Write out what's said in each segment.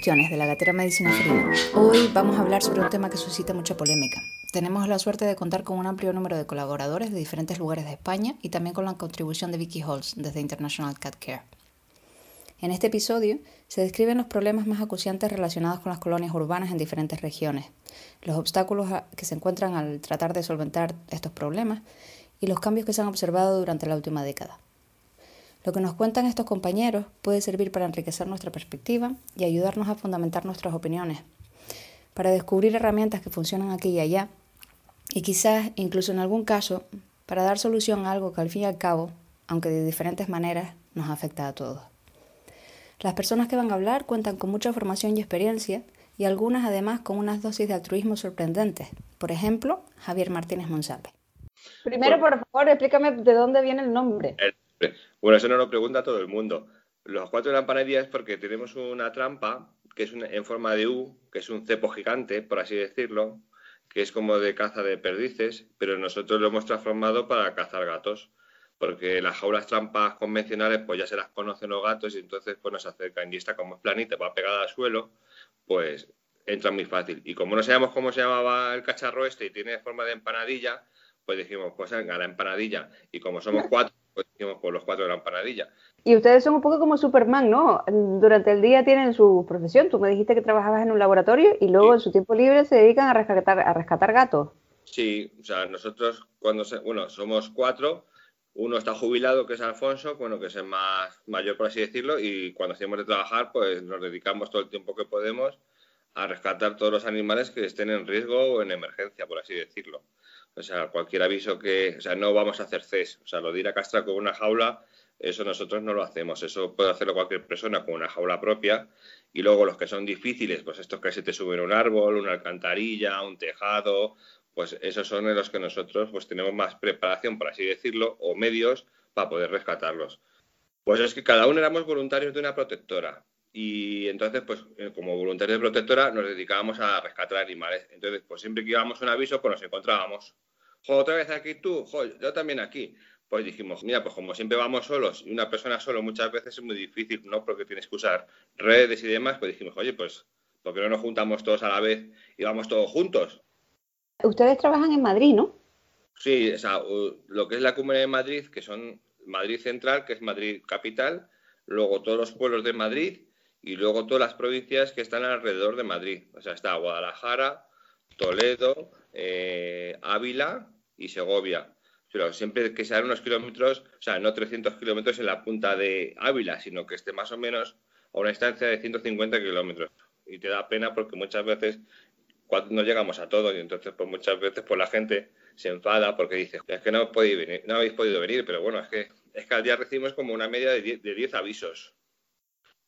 de la Gatera Medicina Felina. Hoy vamos a hablar sobre un tema que suscita mucha polémica. Tenemos la suerte de contar con un amplio número de colaboradores de diferentes lugares de España y también con la contribución de Vicky Holz desde International Cat Care. En este episodio se describen los problemas más acuciantes relacionados con las colonias urbanas en diferentes regiones, los obstáculos que se encuentran al tratar de solventar estos problemas y los cambios que se han observado durante la última década. Lo que nos cuentan estos compañeros puede servir para enriquecer nuestra perspectiva y ayudarnos a fundamentar nuestras opiniones, para descubrir herramientas que funcionan aquí y allá, y quizás incluso en algún caso para dar solución a algo que al fin y al cabo, aunque de diferentes maneras, nos afecta a todos. Las personas que van a hablar cuentan con mucha formación y experiencia y algunas además con unas dosis de altruismo sorprendentes. Por ejemplo, Javier Martínez Monsalve. Primero, por favor, explícame de dónde viene el nombre. Bueno, eso no lo pregunta todo el mundo. Los cuatro empanadilla es porque tenemos una trampa que es en forma de U, que es un cepo gigante, por así decirlo, que es como de caza de perdices, pero nosotros lo hemos transformado para cazar gatos, porque las jaulas trampas convencionales pues ya se las conocen los gatos y entonces pues nos acercan y esta como es planita, va pegada al suelo, pues entra muy fácil. Y como no sabemos cómo se llamaba el cacharro este y tiene forma de empanadilla, pues dijimos, pues venga, la empanadilla. Y como somos cuatro, pues dijimos, pues los cuatro de la empanadilla. Y ustedes son un poco como Superman, ¿no? Durante el día tienen su profesión. Tú me dijiste que trabajabas en un laboratorio y luego en su tiempo libre se dedican a rescatar, a rescatar gatos. Sí, o sea, nosotros cuando, se, bueno, somos cuatro, uno está jubilado, que es Alfonso, bueno, que es el más mayor, por así decirlo, y cuando hacemos de trabajar, pues nos dedicamos todo el tiempo que podemos a rescatar todos los animales que estén en riesgo o en emergencia, por así decirlo. O sea, cualquier aviso que, o sea, no vamos a hacer CES, o sea, lo de ir a castrar con una jaula, eso nosotros no lo hacemos, eso puede hacerlo cualquier persona con una jaula propia. Y luego los que son difíciles, pues estos que se te suben un árbol, una alcantarilla, un tejado, pues esos son en los que nosotros pues tenemos más preparación, por así decirlo, o medios para poder rescatarlos. Pues es que cada uno éramos voluntarios de una protectora y entonces, pues eh, como voluntarios de protectora nos dedicábamos a rescatar animales. Entonces, pues siempre que íbamos a un aviso, pues nos encontrábamos. Jo, otra vez aquí tú, jo, yo también aquí. Pues dijimos, mira, pues como siempre vamos solos y una persona solo muchas veces es muy difícil, ¿no? Porque tienes que usar redes y demás, pues dijimos, oye, pues, ¿por qué no nos juntamos todos a la vez y vamos todos juntos? Ustedes trabajan en Madrid, ¿no? Sí, o sea, lo que es la Comunidad de Madrid, que son Madrid Central, que es Madrid Capital, luego todos los pueblos de Madrid y luego todas las provincias que están alrededor de Madrid. O sea, está Guadalajara, Toledo, eh, Ávila y Segovia. Pero siempre que sean unos kilómetros, o sea, no 300 kilómetros en la punta de Ávila, sino que esté más o menos a una distancia de 150 kilómetros. Y te da pena porque muchas veces no llegamos a todo y entonces pues muchas veces pues la gente se enfada porque dice es que no, podéis venir, no habéis podido venir, pero bueno, es que, es que al día recibimos como una media de 10 avisos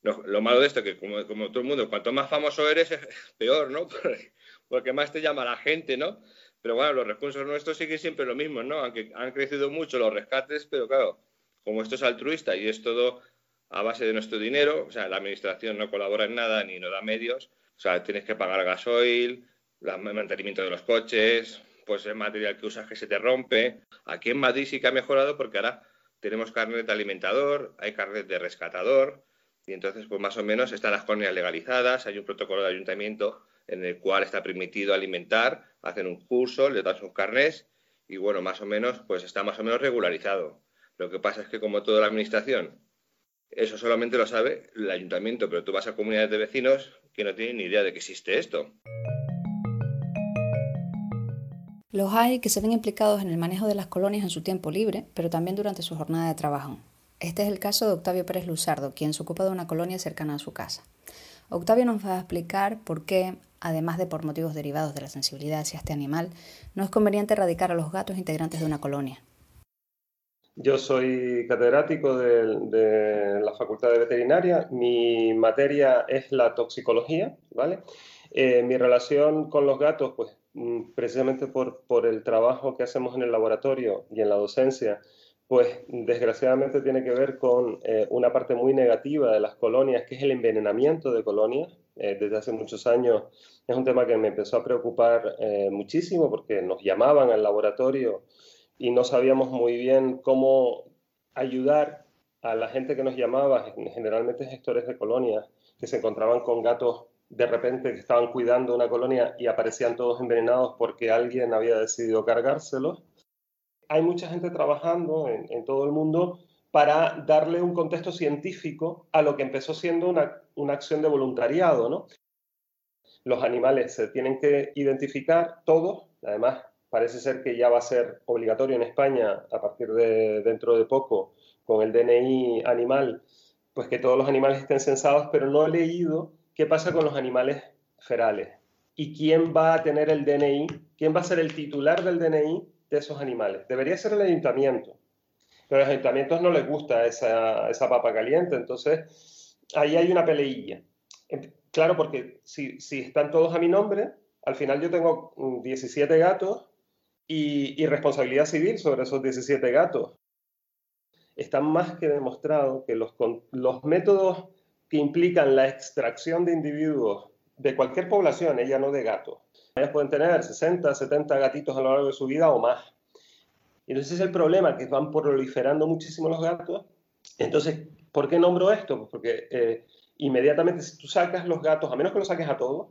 lo, malo de esto es que, como, todo el mundo, cuanto más famoso eres, peor, ¿no? Porque más te llama la gente, ¿no? Pero bueno, los recursos nuestros siguen siempre lo mismo, ¿no? Aunque han crecido mucho los rescates, pero claro, como esto es altruista y es todo a base de nuestro dinero, o sea, la administración no colabora en nada ni no da medios, o sea, tienes que pagar gasoil, el mantenimiento de los coches, pues el material que usas que se te rompe. Aquí en Madrid sí que ha mejorado porque ahora tenemos carnet de alimentador, hay carnet de rescatador, y entonces, pues más o menos están las colonias legalizadas, hay un protocolo de ayuntamiento en el cual está permitido alimentar, hacen un curso, le dan sus carnés y bueno, más o menos, pues está más o menos regularizado. Lo que pasa es que como toda la administración, eso solamente lo sabe el ayuntamiento, pero tú vas a comunidades de vecinos que no tienen ni idea de que existe esto. Los hay que se ven implicados en el manejo de las colonias en su tiempo libre, pero también durante su jornada de trabajo. Este es el caso de Octavio Pérez Luzardo, quien se ocupa de una colonia cercana a su casa. Octavio nos va a explicar por qué, además de por motivos derivados de la sensibilidad hacia este animal, no es conveniente erradicar a los gatos integrantes de una colonia. Yo soy catedrático de, la Facultad de Veterinaria. Mi materia es la toxicología, ¿vale? Eh, mi relación con los gatos, pues mm, precisamente por, por el trabajo que hacemos en el laboratorio y en la docencia, pues desgraciadamente tiene que ver con eh, una parte muy negativa de las colonias, que es el envenenamiento de colonias. Eh, desde hace muchos años es un tema que me empezó a preocupar eh, muchísimo porque nos llamaban al laboratorio y no sabíamos muy bien cómo ayudar a la gente que nos llamaba, generalmente gestores de colonias, que se encontraban con gatos de repente que estaban cuidando una colonia y aparecían todos envenenados porque alguien había decidido cargárselos. Hay mucha gente trabajando en, todo el mundo para darle un contexto científico a lo que empezó siendo una, una acción de voluntariado, ¿no? Los animales se tienen que identificar todos, además parece ser que ya va a ser obligatorio en España a partir de dentro de poco con el DNI animal, pues que todos los animales estén censados, pero no he leído qué pasa con los animales ferales. Y quién va a tener el DNI, quién va a ser el titular del DNI de esos animales. Debería ser el ayuntamiento, pero a los ayuntamientos no les gusta esa, esa papa caliente, entonces ahí hay una peleilla. Claro, porque si, si están todos a mi nombre, al final yo tengo 17 gatos y, y, responsabilidad civil sobre esos 17 gatos. Está más que demostrado que los, los métodos que implican la extracción de individuos de cualquier población, ella no de gatos. Ellas pueden tener 60, 70 gatitos a lo largo de su vida o más. Y entonces es el problema, que van proliferando muchísimo los gatos. Entonces, ¿por qué nombro esto? Pues porque eh, inmediatamente si tú sacas los gatos, a menos que los saques a todos,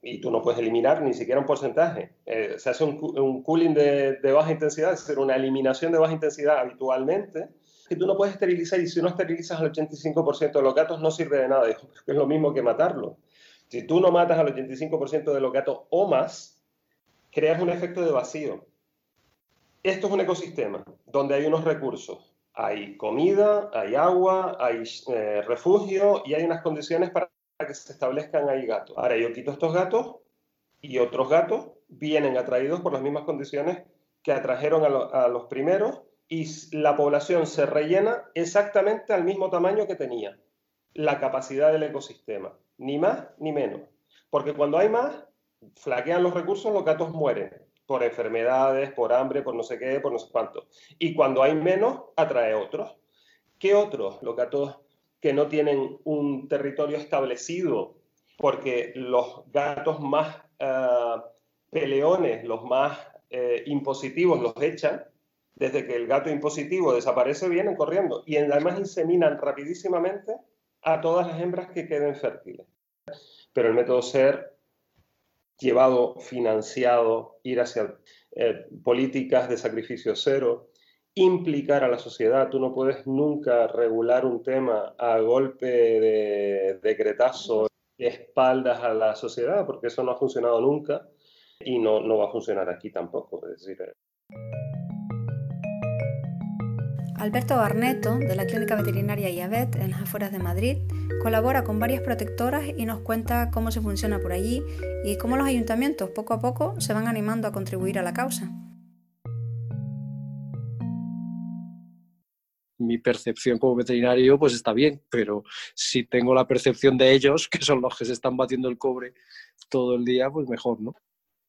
y tú no puedes eliminar ni siquiera un porcentaje, eh, se hace un, cooling de, de, baja intensidad, es decir, una eliminación de baja intensidad habitualmente, que tú no puedes esterilizar y si no esterilizas al 85% de los gatos no sirve de nada. es lo mismo que matarlo. Si tú no matas al 85% de los gatos o más, creas un efecto de vacío. Esto es un ecosistema donde hay unos recursos. Hay comida, hay agua, hay eh, refugio y hay unas condiciones para que se establezcan ahí gatos. Ahora yo quito estos gatos y otros gatos vienen atraídos por las mismas condiciones que atrajeron a los primeros y la población se rellena exactamente al mismo tamaño que tenía la capacidad del ecosistema, ni más ni menos. Porque cuando hay más, flaquean los recursos, los gatos mueren por enfermedades, por hambre, por no sé qué, por no sé cuánto. Y cuando hay menos, atrae otros. ¿Qué otros? Los gatos que no tienen un territorio establecido, porque los gatos más eh, peleones, los más eh, impositivos, los echan, desde que el gato impositivo desaparece, vienen corriendo y además inseminan rapidísimamente a todas las hembras que queden fértiles. Pero el método ser llevado, financiado, ir hacia eh, políticas de sacrificio cero, implicar a la sociedad. Tú no puedes nunca regular un tema a golpe de decretazo, de espaldas a la sociedad, porque eso no ha funcionado nunca y no, no va a funcionar aquí tampoco. Es decir, eh, Alberto Barneto, de la Clínica Veterinaria IAVET en las afueras de Madrid, colabora con varias protectoras y nos cuenta cómo se funciona por allí y cómo los ayuntamientos poco a poco se van animando a contribuir a la causa. mi percepción como veterinario pues está bien, pero si tengo la percepción de ellos, que son los que se están batiendo el cobre todo el día, pues mejor, ¿no?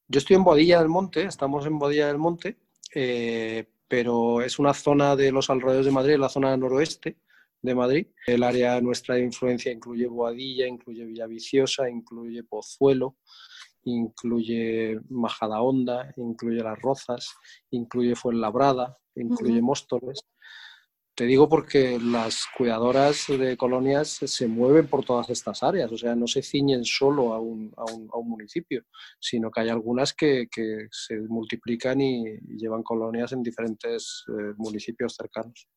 Yo estoy en Bodilla del Monte, estamos en Bodilla del Monte, eh, pero es una zona de los alrededores de Madrid, la zona noroeste de Madrid. El área de nuestra influencia incluye Boadilla, incluye Villaviciosa, incluye Pozuelo, incluye Majadahonda, incluye Las Rozas, incluye Fuenlabrada, incluye Móstoles. Te digo porque las cuidadoras de colonias se mueven por todas estas áreas, o sea, no se ciñen solo a un, a un, a un municipio, sino que hay algunas que, que se multiplican y, llevan colonias en diferentes eh, municipios cercanos.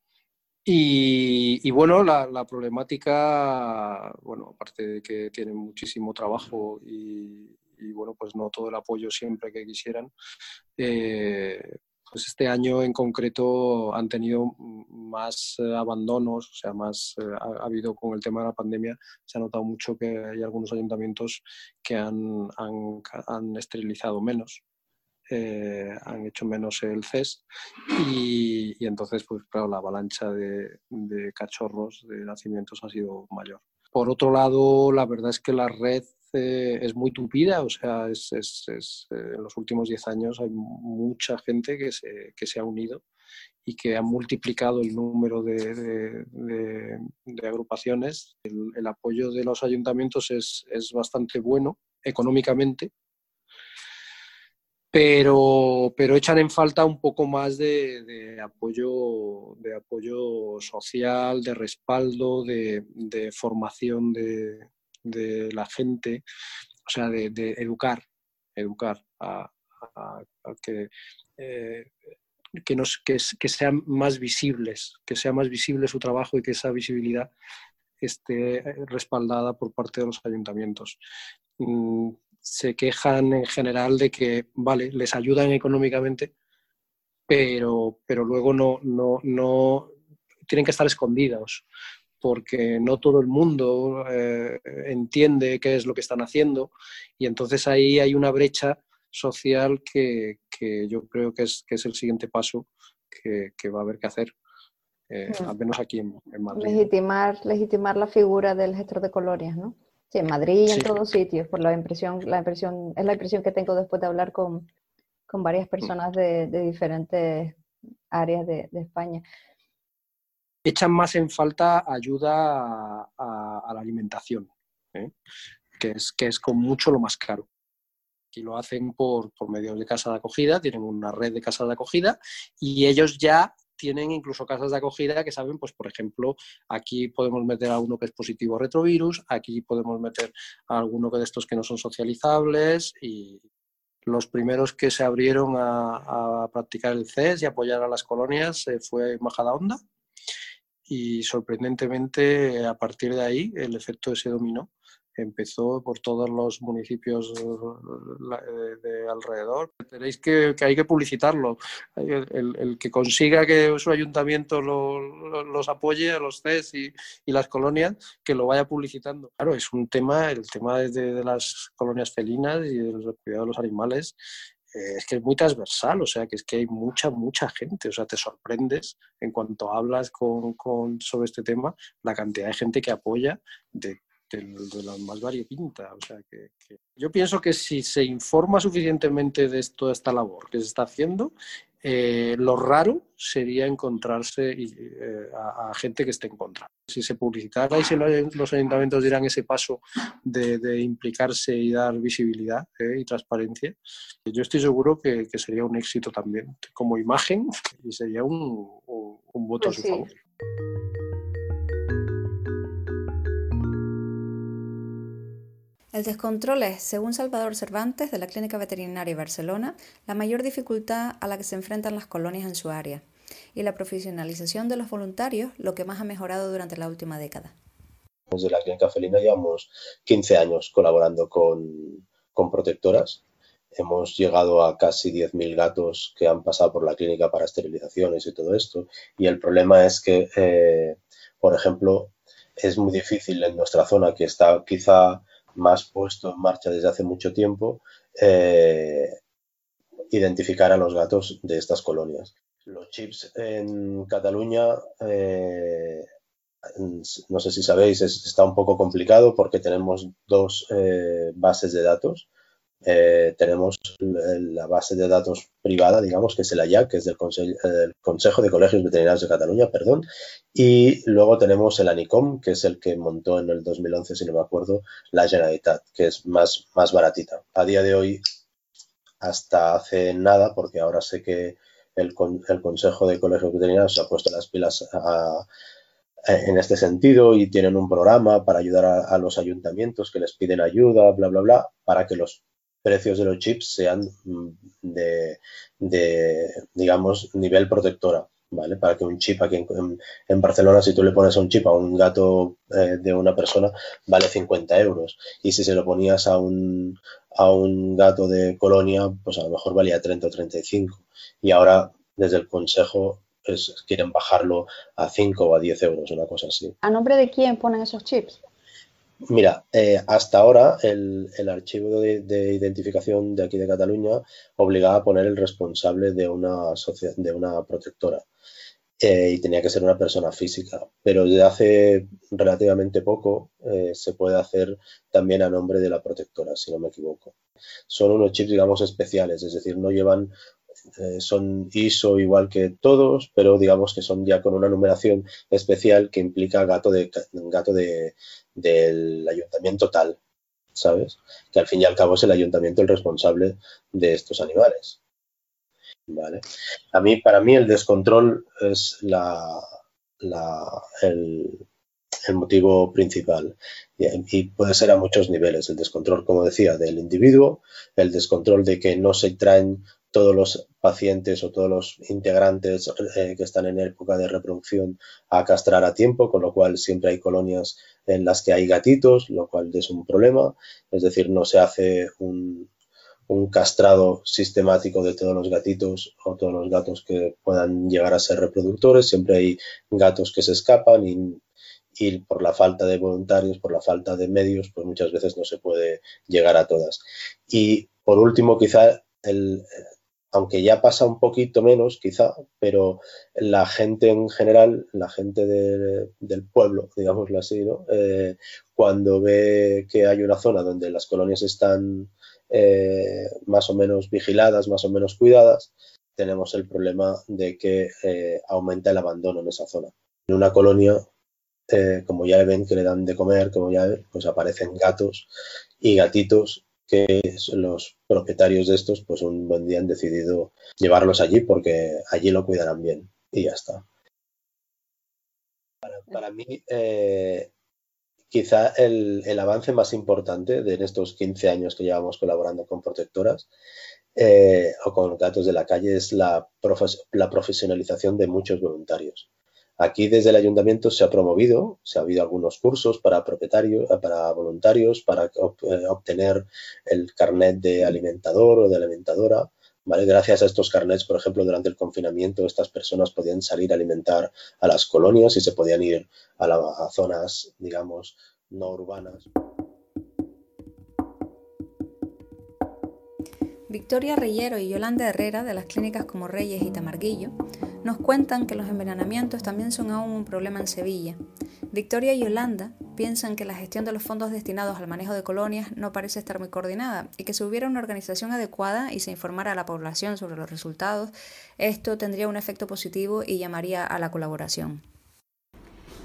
Y, bueno, la, la, problemática, bueno, aparte de que tienen muchísimo trabajo y, y, bueno, pues no todo el apoyo siempre que quisieran, eh, pues este año en concreto han tenido más eh, abandonos, o sea, más eh, ha, habido con el tema de la pandemia, se ha notado mucho que hay algunos ayuntamientos que han, han, esterilizado menos. Eh, han hecho menos el CES y, entonces pues claro la avalancha de cachorros de nacimientos ha sido mayor. Por otro lado, la verdad es que la red es muy tupida, o sea, eh, en los últimos 10 años hay mucha gente que se, que se ha unido y que ha multiplicado el número de, de, agrupaciones. El, apoyo de los ayuntamientos es, es bastante bueno económicamente, pero, pero echan en falta un poco más de, de apoyo, de apoyo social, de respaldo, de, de formación de, de la gente, o sea, de, educar, educar a, que, eh, que, nos, que, que, sean más visibles, que sea más visible su trabajo y que esa visibilidad esté respaldada por parte de los ayuntamientos. Mm, se quejan en general de que, vale, les ayudan económicamente, pero, pero luego no, no, no tienen que estar escondidos porque no todo el mundo eh, entiende qué es lo que están haciendo y entonces ahí hay una brecha social que, que yo creo que es, que es el siguiente paso que, que va a haber que hacer, eh, mm. al menos aquí en, Madrid. Legitimar, legitimar la figura del gestor de colonias, ¿no? Sí, en Madrid y en todos sitios, por la impresión, la impresión, es la impresión que tengo después de hablar con, con varias personas de, de diferentes áreas de, de España echan más en falta ayuda a, la alimentación, ¿eh? que, es, que es con mucho lo más caro. Y lo hacen por, por medios de casa de acogida, tienen una red de casas de acogida y ellos ya tienen incluso casas de acogida que saben, pues por ejemplo, aquí podemos meter a uno que es positivo a retrovirus, aquí podemos meter a alguno de estos que no son socializables y los primeros que se abrieron a, practicar el CES y apoyar a las colonias eh, fue Majadahonda y sorprendentemente a partir de ahí el efecto ese dominó empezó por todos los municipios eh, de alrededor. Tenéis que, hay que publicitarlo. El, que consiga que su ayuntamiento los apoye a los CES y, y, las colonias, que lo vaya publicitando. Claro, es un tema, el tema de, de las colonias felinas y del cuidado de los animales eh, es que es muy transversal, o sea, que es que hay mucha, mucha gente, o sea, te sorprendes en cuanto hablas con, con sobre este tema, la cantidad de gente que apoya de, de, la más variopinta, o sea, que, yo pienso que si se informa suficientemente de toda esta labor que se está haciendo, eh, lo raro sería encontrarse eh, a, gente que esté en contra. Si se publicitara y si los ayuntamientos dieran ese paso de, implicarse y dar visibilidad eh, y transparencia, yo estoy seguro que, sería un éxito también como imagen y sería un, voto a su pues favor. El descontrol es, según Salvador Cervantes, de la Clínica Veterinaria de Barcelona, la mayor dificultad a la que se enfrentan las colonias en su área, y la profesionalización de los voluntarios, lo que más ha mejorado durante la última década. Desde la Clínica Felina llevamos 15 años colaborando con, protectoras. Hemos llegado a casi 10.000 gatos que han pasado por la clínica para esterilizaciones y todo esto. Y el problema es que, eh, por ejemplo, es muy difícil en nuestra zona, que está quizá más puesto en marcha desde hace mucho tiempo, eh, identificar a los gatos de estas colonias. Los chips en Cataluña, eh, no sé si sabéis, está un poco complicado porque tenemos dos eh, bases de datos eh, tenemos la base de datos privada, digamos, que es el AYAC, que es del, Consejo de Colegios Veterinarios de Cataluña, perdón, y luego tenemos el ANICOM, que es el que montó en el 2011, si no me acuerdo, la Generalitat, que es más, más baratita. A día de hoy, hasta hace nada, porque ahora sé que el, Consejo de Colegios Veterinarios ha puesto las pilas en este sentido y tienen un programa para ayudar a, a, los ayuntamientos que les piden ayuda, bla, bla, bla, para que los precios de los chips sean mm, de, digamos, nivel protectora. ¿Vale? Para que un chip aquí en, Barcelona, si tú le pones un chip a un gato eh, de una persona, vale 50 euros. Y si se lo ponías a un, a un gato de colonia, pues a lo mejor valía 30 o 35. Y ahora, desde el Consejo, quieren bajarlo a 5 o a 10 euros, una cosa así. ¿A nombre de quién ponen esos chips? Mira, eh, hasta ahora el, archivo de, identificación de aquí de Cataluña obligaba a poner el responsable de una, de una protectora eh, y tenía que ser una persona física, pero desde hace relativamente poco eh, se puede hacer también a nombre de la protectora, si no me equivoco. Son unos chips, digamos, especiales, es decir, no llevan son ISO igual que todos, pero digamos que son ya con una numeración especial que implica gato de gato de, del ayuntamiento tal, ¿sabes? Que al fin y al cabo es el ayuntamiento el responsable de estos animales. ¿Vale? A mí, para mí el descontrol es la, la el, el motivo principal. Y puede ser a muchos niveles. El descontrol, como decía, del individuo, el descontrol de que no se traen todos los pacientes o todos los integrantes eh, que están en época de reproducción a castrar a tiempo, con lo cual siempre hay colonias en las que hay gatitos, lo cual es un problema. Es decir, no se hace un, un castrado sistemático de todos los gatitos o todos los gatos que puedan llegar a ser reproductores. Siempre hay gatos que se escapan y, por la falta de voluntarios, por la falta de medios, pues muchas veces no se puede llegar a todas. Y por último, quizá el, aunque ya pasa un poquito menos, quizá, pero la gente en general, la gente del pueblo, digámoslo así. Eh, cuando ve que hay una zona donde las colonias están eh, más o menos vigiladas, más o menos cuidadas, tenemos el problema de que eh, aumenta el abandono en esa zona. En una colonia, como ya ven que le dan de comer, como ya ven, pues aparecen gatos y gatitos que los propietarios de estos, pues un buen día han decidido llevarlos allí porque allí lo cuidarán bien y ya está. Para, mí, quizá el, avance más importante de estos 15 años que llevamos colaborando con protectoras eh, o con gatos de la calle es la, profesionalización de muchos voluntarios. Aquí desde el ayuntamiento se ha promovido, se ha habido algunos cursos para propietarios, eh, para voluntarios, para eh, obtener el carnet de alimentador o de alimentadora. Gracias a estos carnets, por ejemplo, durante el confinamiento, estas personas podían salir a alimentar a las colonias y se podían ir a, a zonas, digamos, no urbanas. Victoria Reyero y Yolanda Herrera, de las clínicas como Reyes y Tamarguillo, nos cuentan que los envenenamientos también son aún un problema en Sevilla. Victoria y Yolanda piensan que la gestión de los fondos destinados al manejo de colonias no parece estar muy coordinada y que si hubiera una organización adecuada y se informara a la población sobre los resultados, esto tendría un efecto positivo y llamaría a la colaboración.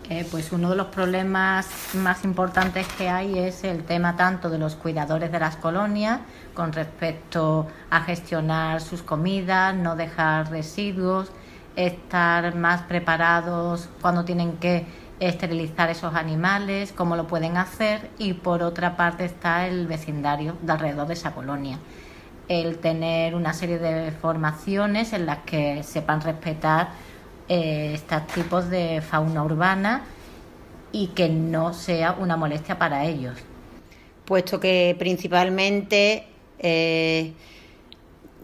Eh, pues uno de los problemas más importantes que hay es el tema tanto de los cuidadores de las colonias con respecto a gestionar sus comidas, no dejar residuos, estar más preparados cuando tienen que esterilizar esos animales, cómo lo pueden hacer y por otra parte está el vecindario de alrededor de esa colonia. El tener una serie de formaciones en las que sepan respetar eh, estos tipos de fauna urbana y que no sea una molestia para ellos. Puesto que principalmente eh,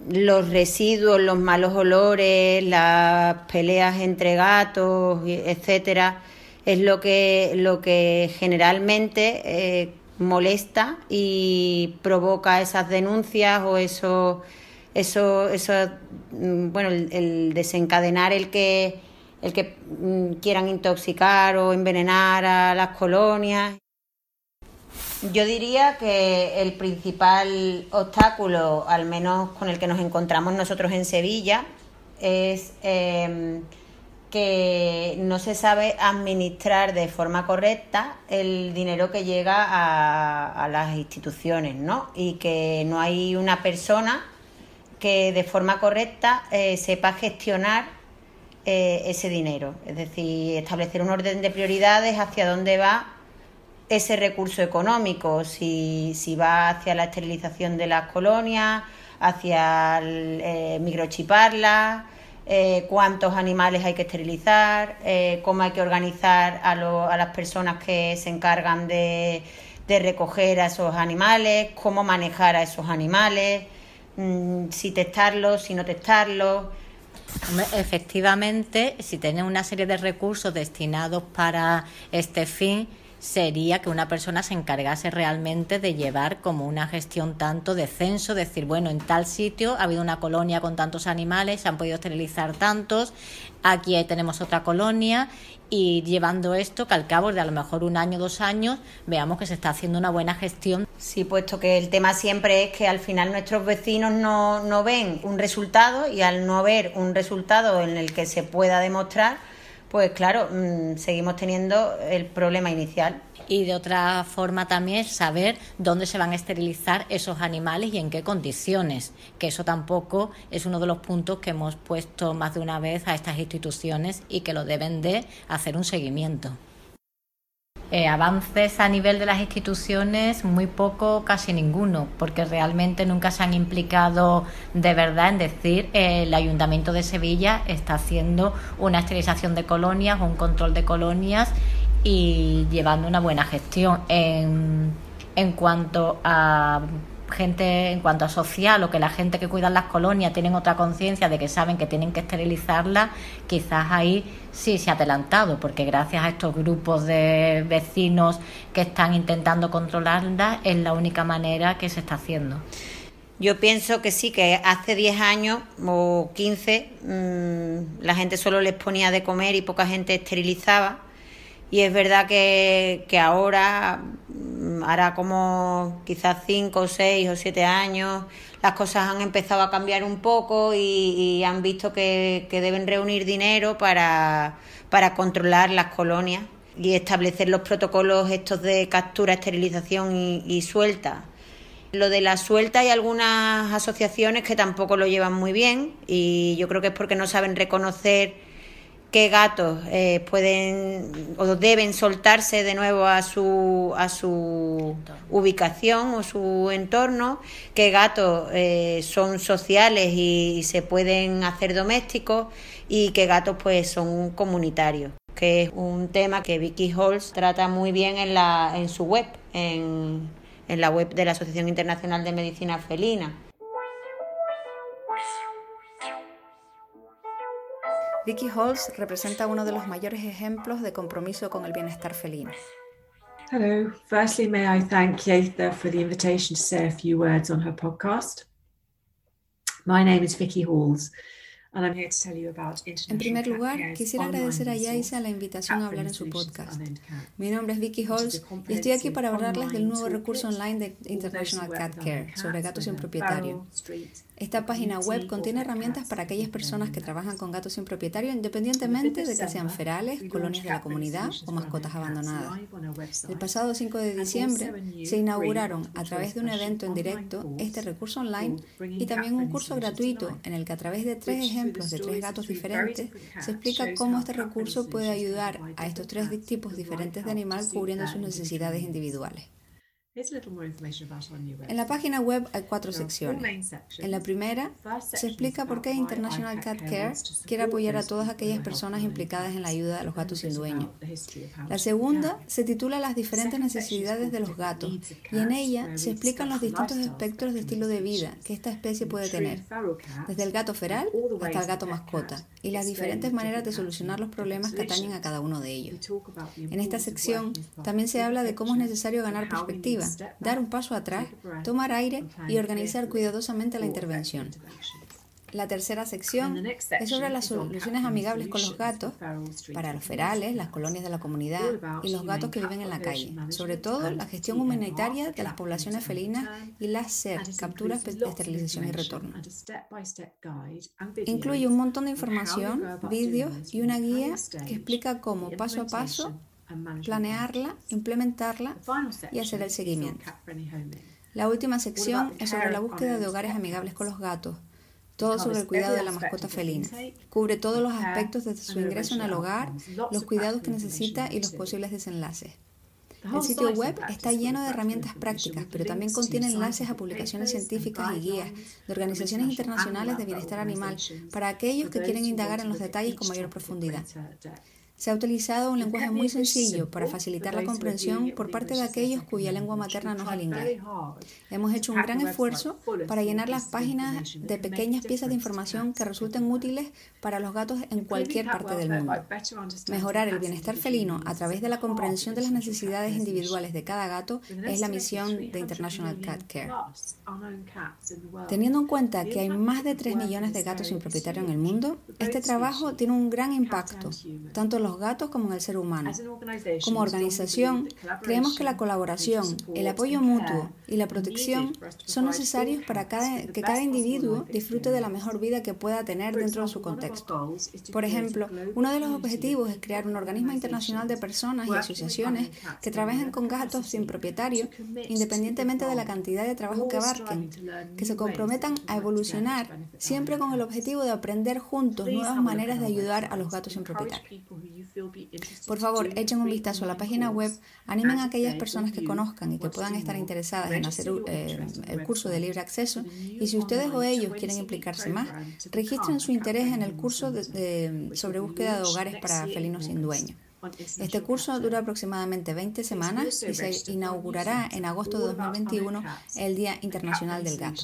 los residuos, los malos olores, las peleas entre gatos, etcétera, es lo que, lo que generalmente eh, molesta y provoca esas denuncias o eso, eso, eso mm, bueno, el, desencadenar el que, el que mm, quieran intoxicar o envenenar a las colonias. Yo diría que el principal obstáculo, al menos con el que nos encontramos nosotros en Sevilla, es em, que no se sabe administrar de forma correcta el dinero que llega a, las instituciones, ¿no? Y que no hay una persona que de forma correcta eh, sepa gestionar eh, ese dinero. Es decir, establecer un orden de prioridades hacia dónde va ese recurso económico, si, si va hacia la esterilización de las colonias, hacia eh, microchiparlas eh, cuántos animales hay que esterilizar, eh, cómo hay que organizar a, a, las personas que se encargan de, recoger a esos animales, cómo manejar a esos animales, mm, si testarlos, si no testarlos. Efectivamente, si tienen una serie de recursos destinados para este fin, sería que una persona se encargase realmente de llevar como una gestión tanto de censo, decir, bueno, en tal sitio ha habido una colonia con tantos animales, se han podido esterilizar tantos, aquí tenemos otra colonia y llevando esto que al cabo de a lo mejor un año, dos años, veamos que se está haciendo una buena gestión. Sí, puesto que el tema siempre es que al final nuestros vecinos no, no ven un resultado y al no ver un resultado en el que se pueda demostrar, pues claro, mm, seguimos teniendo el problema inicial. Y de otra forma también saber dónde se van a esterilizar esos animales y en qué condiciones, que eso tampoco es uno de los puntos que hemos puesto más de una vez a estas instituciones y que lo deben de hacer un seguimiento. Eh, avances a nivel de las instituciones, muy poco, casi ninguno, porque realmente nunca se han implicado de verdad en decir eh, el Ayuntamiento de Sevilla está haciendo una esterilización de colonias un control de colonias y llevando una buena gestión. En, en cuanto a gente en cuanto a social o que la gente que cuida las colonias tienen otra conciencia de que saben que tienen que esterilizarlas, quizás ahí sí se ha adelantado, porque gracias a estos grupos de vecinos que están intentando controlarlas es la única manera que se está haciendo. Yo pienso que sí, que hace 10 años o 15 mm, la gente solo les ponía de comer y poca gente esterilizaba. Y es verdad que, que ahora hará como quizás cinco o seis o siete años, las cosas han empezado a cambiar un poco y, han visto que, deben reunir dinero para, controlar las colonias y establecer los protocolos estos de captura, esterilización y, y suelta. Lo de la suelta hay algunas asociaciones que tampoco lo llevan muy bien y yo creo que es porque no saben reconocer qué gatos eh, pueden o deben soltarse de nuevo a su, a su ubicación o su entorno, qué gatos eh, son sociales y, se pueden hacer domésticos y qué gatos pues son comunitarios que es un tema que Vicky Halls trata muy bien en, la, en su web, en, en la web de la Asociación Internacional de Medicina Felina. Vicky Halls representa uno de los mayores ejemplos de compromiso con el bienestar felino. Hello. Firstly, may I thank Yetha for the invitation to say a few words on her podcast. My name is Vicky Halls. En primer lugar, quisiera agradecer a Yaisa la invitación a hablar en su podcast. Mi nombre es Vicky Halls y estoy aquí para hablarles del nuevo recurso online de International Cat Care sobre gatos sin propietario. Esta página web contiene herramientas para aquellas personas que trabajan con gatos sin propietario independientemente de que sean ferales, colonias de la comunidad o mascotas abandonadas. El pasado 5 de diciembre se inauguraron a través de un evento en directo este recurso online y también un curso gratuito en el que a través de tres ejemplos de tres gatos diferentes se explica cómo este recurso puede ayudar a estos tres tipos diferentes de animal cubriendo sus necesidades individuales. En la página web hay cuatro secciones. En la primera se explica por qué International Cat Care quiere apoyar a todas aquellas personas implicadas en la ayuda a los gatos sin dueño. La segunda se titula Las diferentes necesidades de los gatos y en ella se explican los distintos espectros de estilo de vida que esta especie puede tener, desde el gato feral hasta el gato mascota y las diferentes maneras de solucionar los problemas que atañen a cada uno de ellos. En esta sección también se habla de cómo es necesario ganar perspectiva dar un paso atrás, tomar aire y organizar cuidadosamente la intervención. La tercera sección es sobre las soluciones amigables con los gatos para los ferales, las colonias de la comunidad y los gatos que viven en la calle. Sobre todo la gestión humanitaria de las poblaciones felinas y las SER, capturas, esterilización y retorno. Incluye un montón de información, vídeos y una guía que explica cómo paso a paso planearla, implementarla y hacer el seguimiento. La última sección es sobre la búsqueda de hogares amigables con los gatos, todo sobre el cuidado de la mascota felina. Cubre todos los aspectos desde su ingreso en el hogar, los cuidados que necesita y los posibles desenlaces. El sitio web está lleno de herramientas prácticas, pero también contiene enlaces a publicaciones científicas y guías de organizaciones internacionales de bienestar animal para aquellos que quieren indagar en los detalles con mayor profundidad. Se ha utilizado un lenguaje muy sencillo para facilitar la comprensión por parte de aquellos cuya lengua materna no es el inglés. Hemos hecho un gran esfuerzo para llenar las páginas de pequeñas piezas de información que resulten útiles para los gatos en cualquier parte del mundo. Mejorar el bienestar felino a través de la comprensión de las necesidades individuales de cada gato es la misión de International Cat Care. Teniendo en cuenta que hay más de 3 millones de gatos sin propietario en el mundo, este trabajo tiene un gran impacto, tanto en los gatos como en el ser humano. Como organización, creemos que la colaboración, el apoyo mutuo y la protección son necesarios para que cada individuo disfrute de la mejor vida que pueda tener dentro de su contexto. Por ejemplo, uno de los objetivos es crear un organismo internacional de personas y asociaciones que trabajen con gatos sin propietario, independientemente de la cantidad de trabajo que abarquen, que se comprometan a evolucionar siempre con el objetivo de aprender juntos nuevas maneras de ayudar a los gatos sin propietario. Por favor, echen un vistazo a la página web, animen a aquellas personas que conozcan y que puedan estar interesadas en hacer eh, el curso de libre acceso. Y si ustedes o ellos quieren implicarse más, registren su interés en el curso sobre búsqueda de hogares para felinos sin dueño. Este curso dura aproximadamente 20 semanas y se inaugurará en agosto de 2021, el Día Internacional del Gato.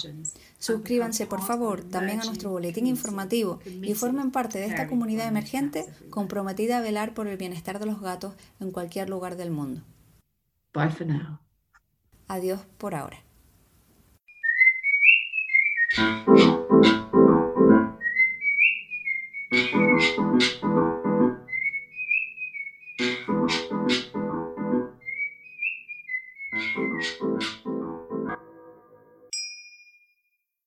Suscríbanse, por favor, también a nuestro boletín informativo y formen parte de esta comunidad emergente comprometida a velar por el bienestar de los gatos en cualquier lugar del mundo. Adiós por ahora.